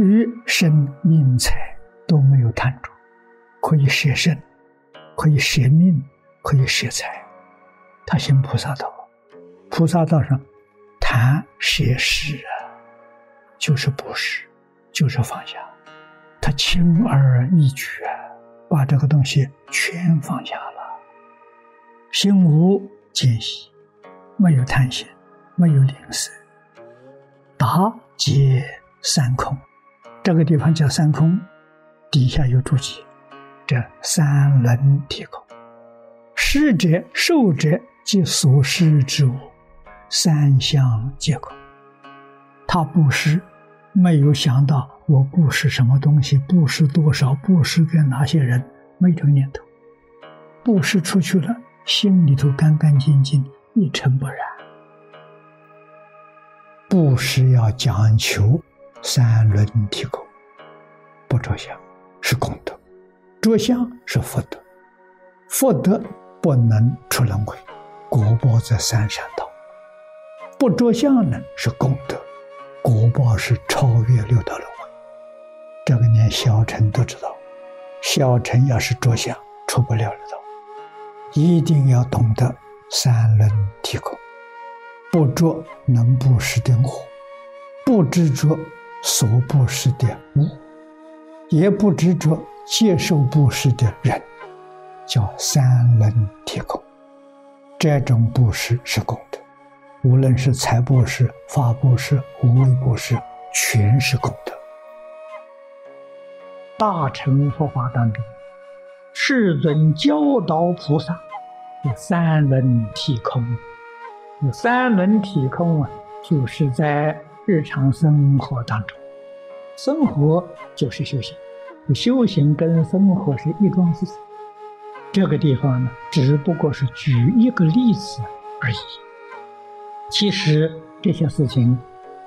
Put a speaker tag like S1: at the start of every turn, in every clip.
S1: 与生命财都没有贪着，可以舍身，可以舍命，可以舍财。他行菩萨道，菩萨道上谈舍施啊，就是布施，就是放下。他轻而易举啊，把这个东西全放下了，心无间隙，没有贪心，没有吝啬，达皆三空。这个地方叫三空，底下有注解：这三轮体空，施者受者及所施之物，三相皆空。他布施。没有想到我布施什么东西，布施多少，布施给哪些人，没这个念头。布施出去了，心里头干干净净，一尘不染。布施要讲求三轮体空，不着相是功德，着相是福德。福德不能出轮回，果报在三善道；不着相呢是功德。果报是超越六道轮回，这个连小乘都知道。小乘要是着相，出不了六道。一定要懂得三轮体空，不着能布施的我，不执着所布施的物，也不执着接受布施的人，叫三轮体空。这种布施是功德。无论是财布施、法布施、无为布施，全是功德。大乘佛法当中，世尊教导菩萨有三轮体空。有三轮体空啊，就是在日常生活当中，生活就是修行，修行跟生活是一桩事情。这个地方呢，只不过是举一个例子而已。其实这些事情，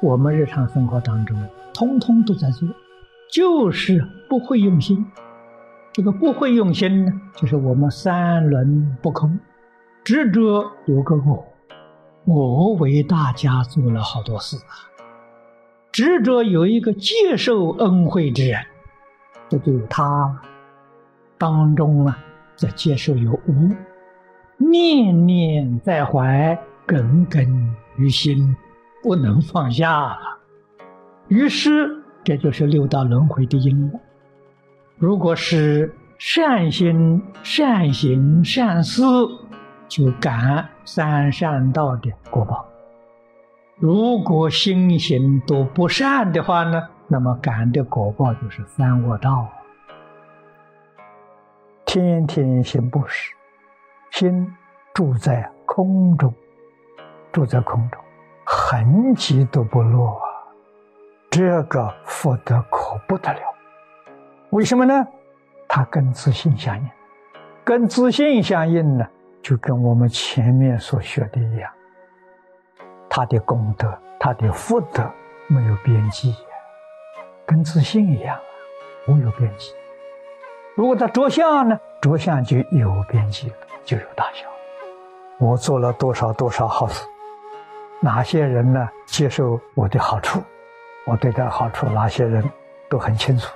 S1: 我们日常生活当中通通都在做，就是不会用心。这个不会用心呢，就是我们三轮不空，执着有个我，我为大家做了好多事啊。执着有一个接受恩惠之人，这就有他当中啊，在接受有无，念念在怀。耿耿于心，不能放下了。于是，这就是六道轮回的因了。如果是善心、善行、善思，就感三善道的果报；如果心行都不善的话呢，那么感的果报就是三恶道。天天行布施，心住在空中。住在空中，痕迹都不落啊！这个福德可不得了。为什么呢？它跟自信相应，跟自信相应呢，就跟我们前面所学的一样，他的功德、他的福德没有边际，跟自信一样，无有边际。如果他着相呢，着相就有边际了，就有大小。我做了多少多少好事。哪些人呢？接受我的好处，我对他好处，哪些人都很清楚。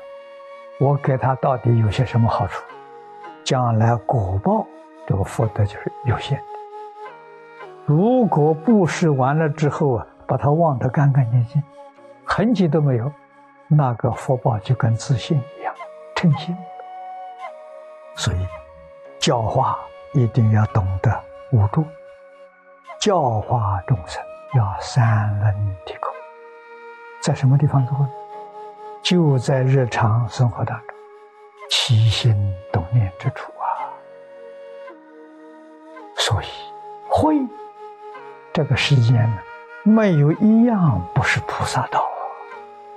S1: 我给他到底有些什么好处？将来果报这个福德就是有限的。如果布施完了之后啊，把它忘得干干净净，痕迹都没有，那个福报就跟自信一样，称心。所以，教化一定要懂得无助，教化众生。要三轮体空，在什么地方做呢？就在日常生活当中，起心动念之处啊。所以，会这个世间呢，没有一样不是菩萨道，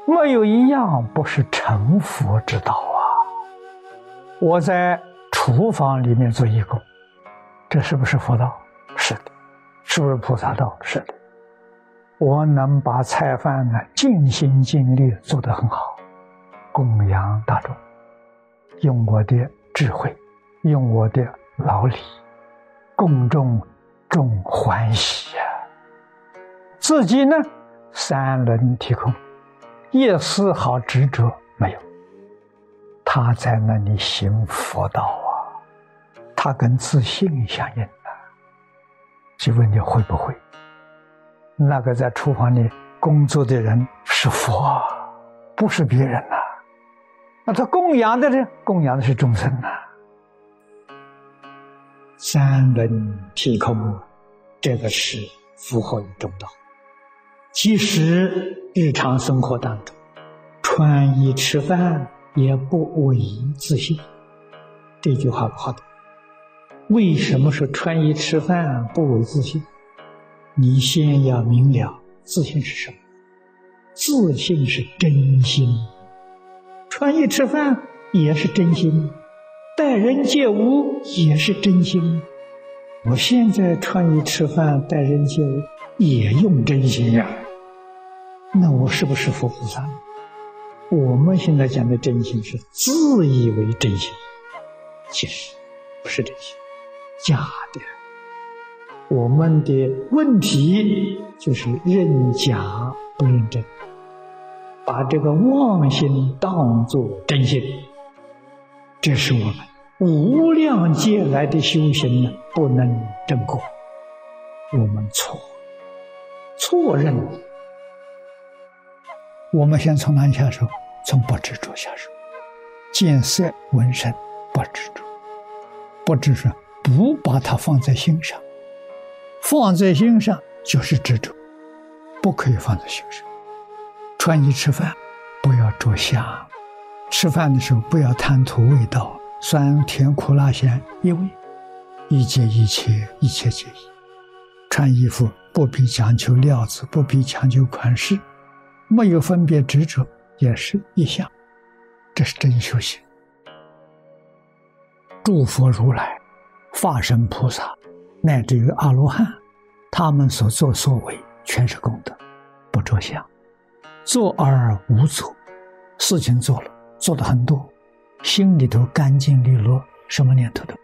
S1: 没有一样不是成佛之道啊。我在厨房里面做义工，这是不是佛道？是的，是不是菩萨道？是的。我能把菜饭呢尽心尽力做得很好，供养大众，用我的智慧，用我的劳力，共众众欢喜。自己呢三轮体空，一丝毫执着没有。他在那里行佛道啊，他跟自信相应啊。就问你会不会？那个在厨房里工作的人是佛，不是别人呐。那他供养的呢？供养的是众生呐。三轮体空，这个是符合于中道。其实日常生活当中，穿衣吃饭也不为自信。这句话不好懂。为什么说穿衣吃饭不为自信？你先要明了自信是什么。自信是真心，穿衣吃饭也是真心。待人接物也是真心，我现在穿衣吃饭、待人接物也用真心呀。那我是不是佛菩萨？我们现在讲的真心是自以为真心，其实不是真心，假的。我们的问题就是认假不认真，把这个妄心当作真心，这是我们。无量劫来的修行呢，不能证果。我们错，错认。我们先从哪里下手？从不执着下手。见色闻声，不执着，不执着，不把它放在心上。放在心上就是执着，不可以放在心上。穿衣吃饭，不要着相。吃饭的时候，不要贪图味道。酸甜苦辣咸一味，一切一切一切皆一。穿衣服不必讲究料子，不必讲究款式，没有分别执着，也是一相。这是真修行。诸佛如来、法身菩萨，乃至于阿罗汉，他们所作所为全是功德，不着相，做而无作，事情做了，做的很多。心里头干净利落，什么念头都，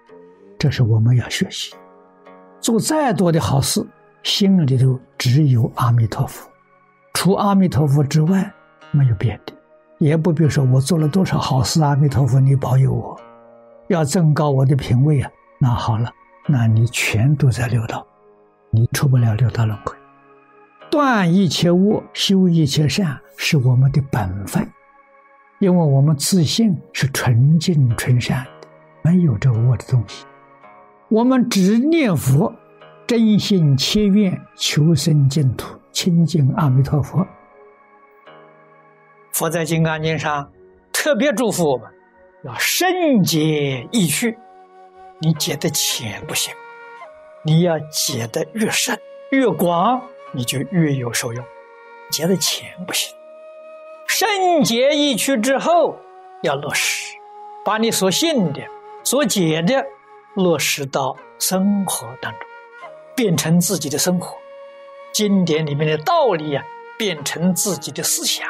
S1: 这是我们要学习。做再多的好事，心里头只有阿弥陀佛，除阿弥陀佛之外没有别的。也不必说我做了多少好事，阿弥陀佛你保佑我，要增高我的品位啊。那好了，那你全都在六道，你出不了六道轮回。断一切恶，修一切善，是我们的本分。因为我们自信是纯净纯善的，没有这个恶的东西。我们只念佛，真心切愿求生净土，亲近阿弥陀佛。佛在《金刚经》上特别嘱咐我们，要深解义趣。你解的浅不行，你要解的越深越广，你就越有受用。解的浅不行。圣洁一去之后，要落实，把你所信的、所解的落实到生活当中，变成自己的生活。经典里面的道理呀，变成自己的思想，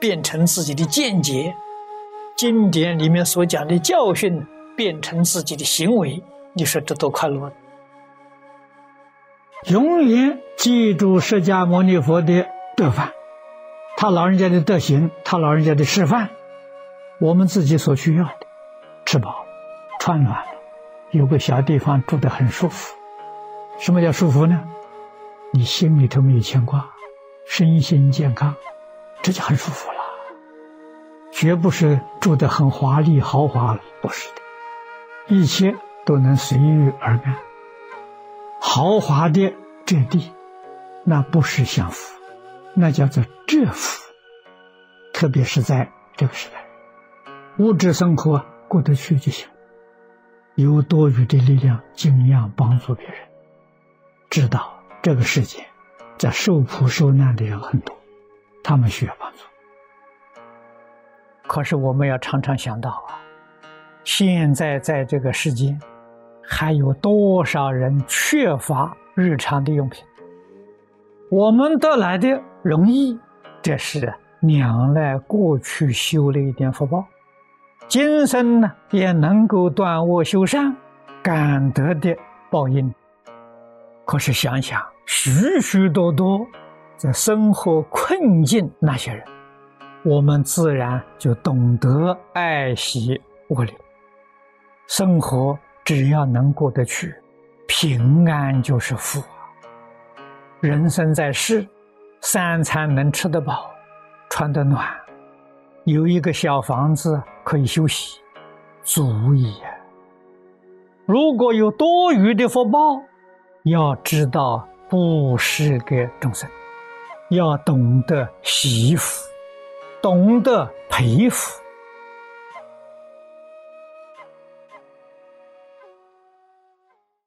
S1: 变成自己的见解。经典里面所讲的教训，变成自己的行为。你说这多快乐！永远记住释迦牟尼佛的德范。他老人家的德行，他老人家的示范，我们自己所需要的，吃饱，穿暖，有个小地方住得很舒服。什么叫舒服呢？你心里头没有牵挂，身心健康，这就很舒服了。绝不是住得很华丽豪华了，不是的，一切都能随遇而安。豪华的这地，那不是享福。那叫做折福，特别是在这个时代，物质生活过得去就行，有多余的力量尽量帮助别人。知道这个世界在受苦受难的人很多，他们需要帮助。可是我们要常常想到啊，现在在这个世间，还有多少人缺乏日常的用品？我们得来的。容易，这是两赖过去修了一点福报，今生呢也能够断恶修善，感得的报应。可是想想，许许多多在生活困境那些人，我们自然就懂得爱惜物力。生活只要能过得去，平安就是福！人生在世，三餐能吃得饱，穿得暖，有一个小房子可以休息，足矣。如果有多余的福报，要知道布施给众生，要懂得惜福，懂得培福。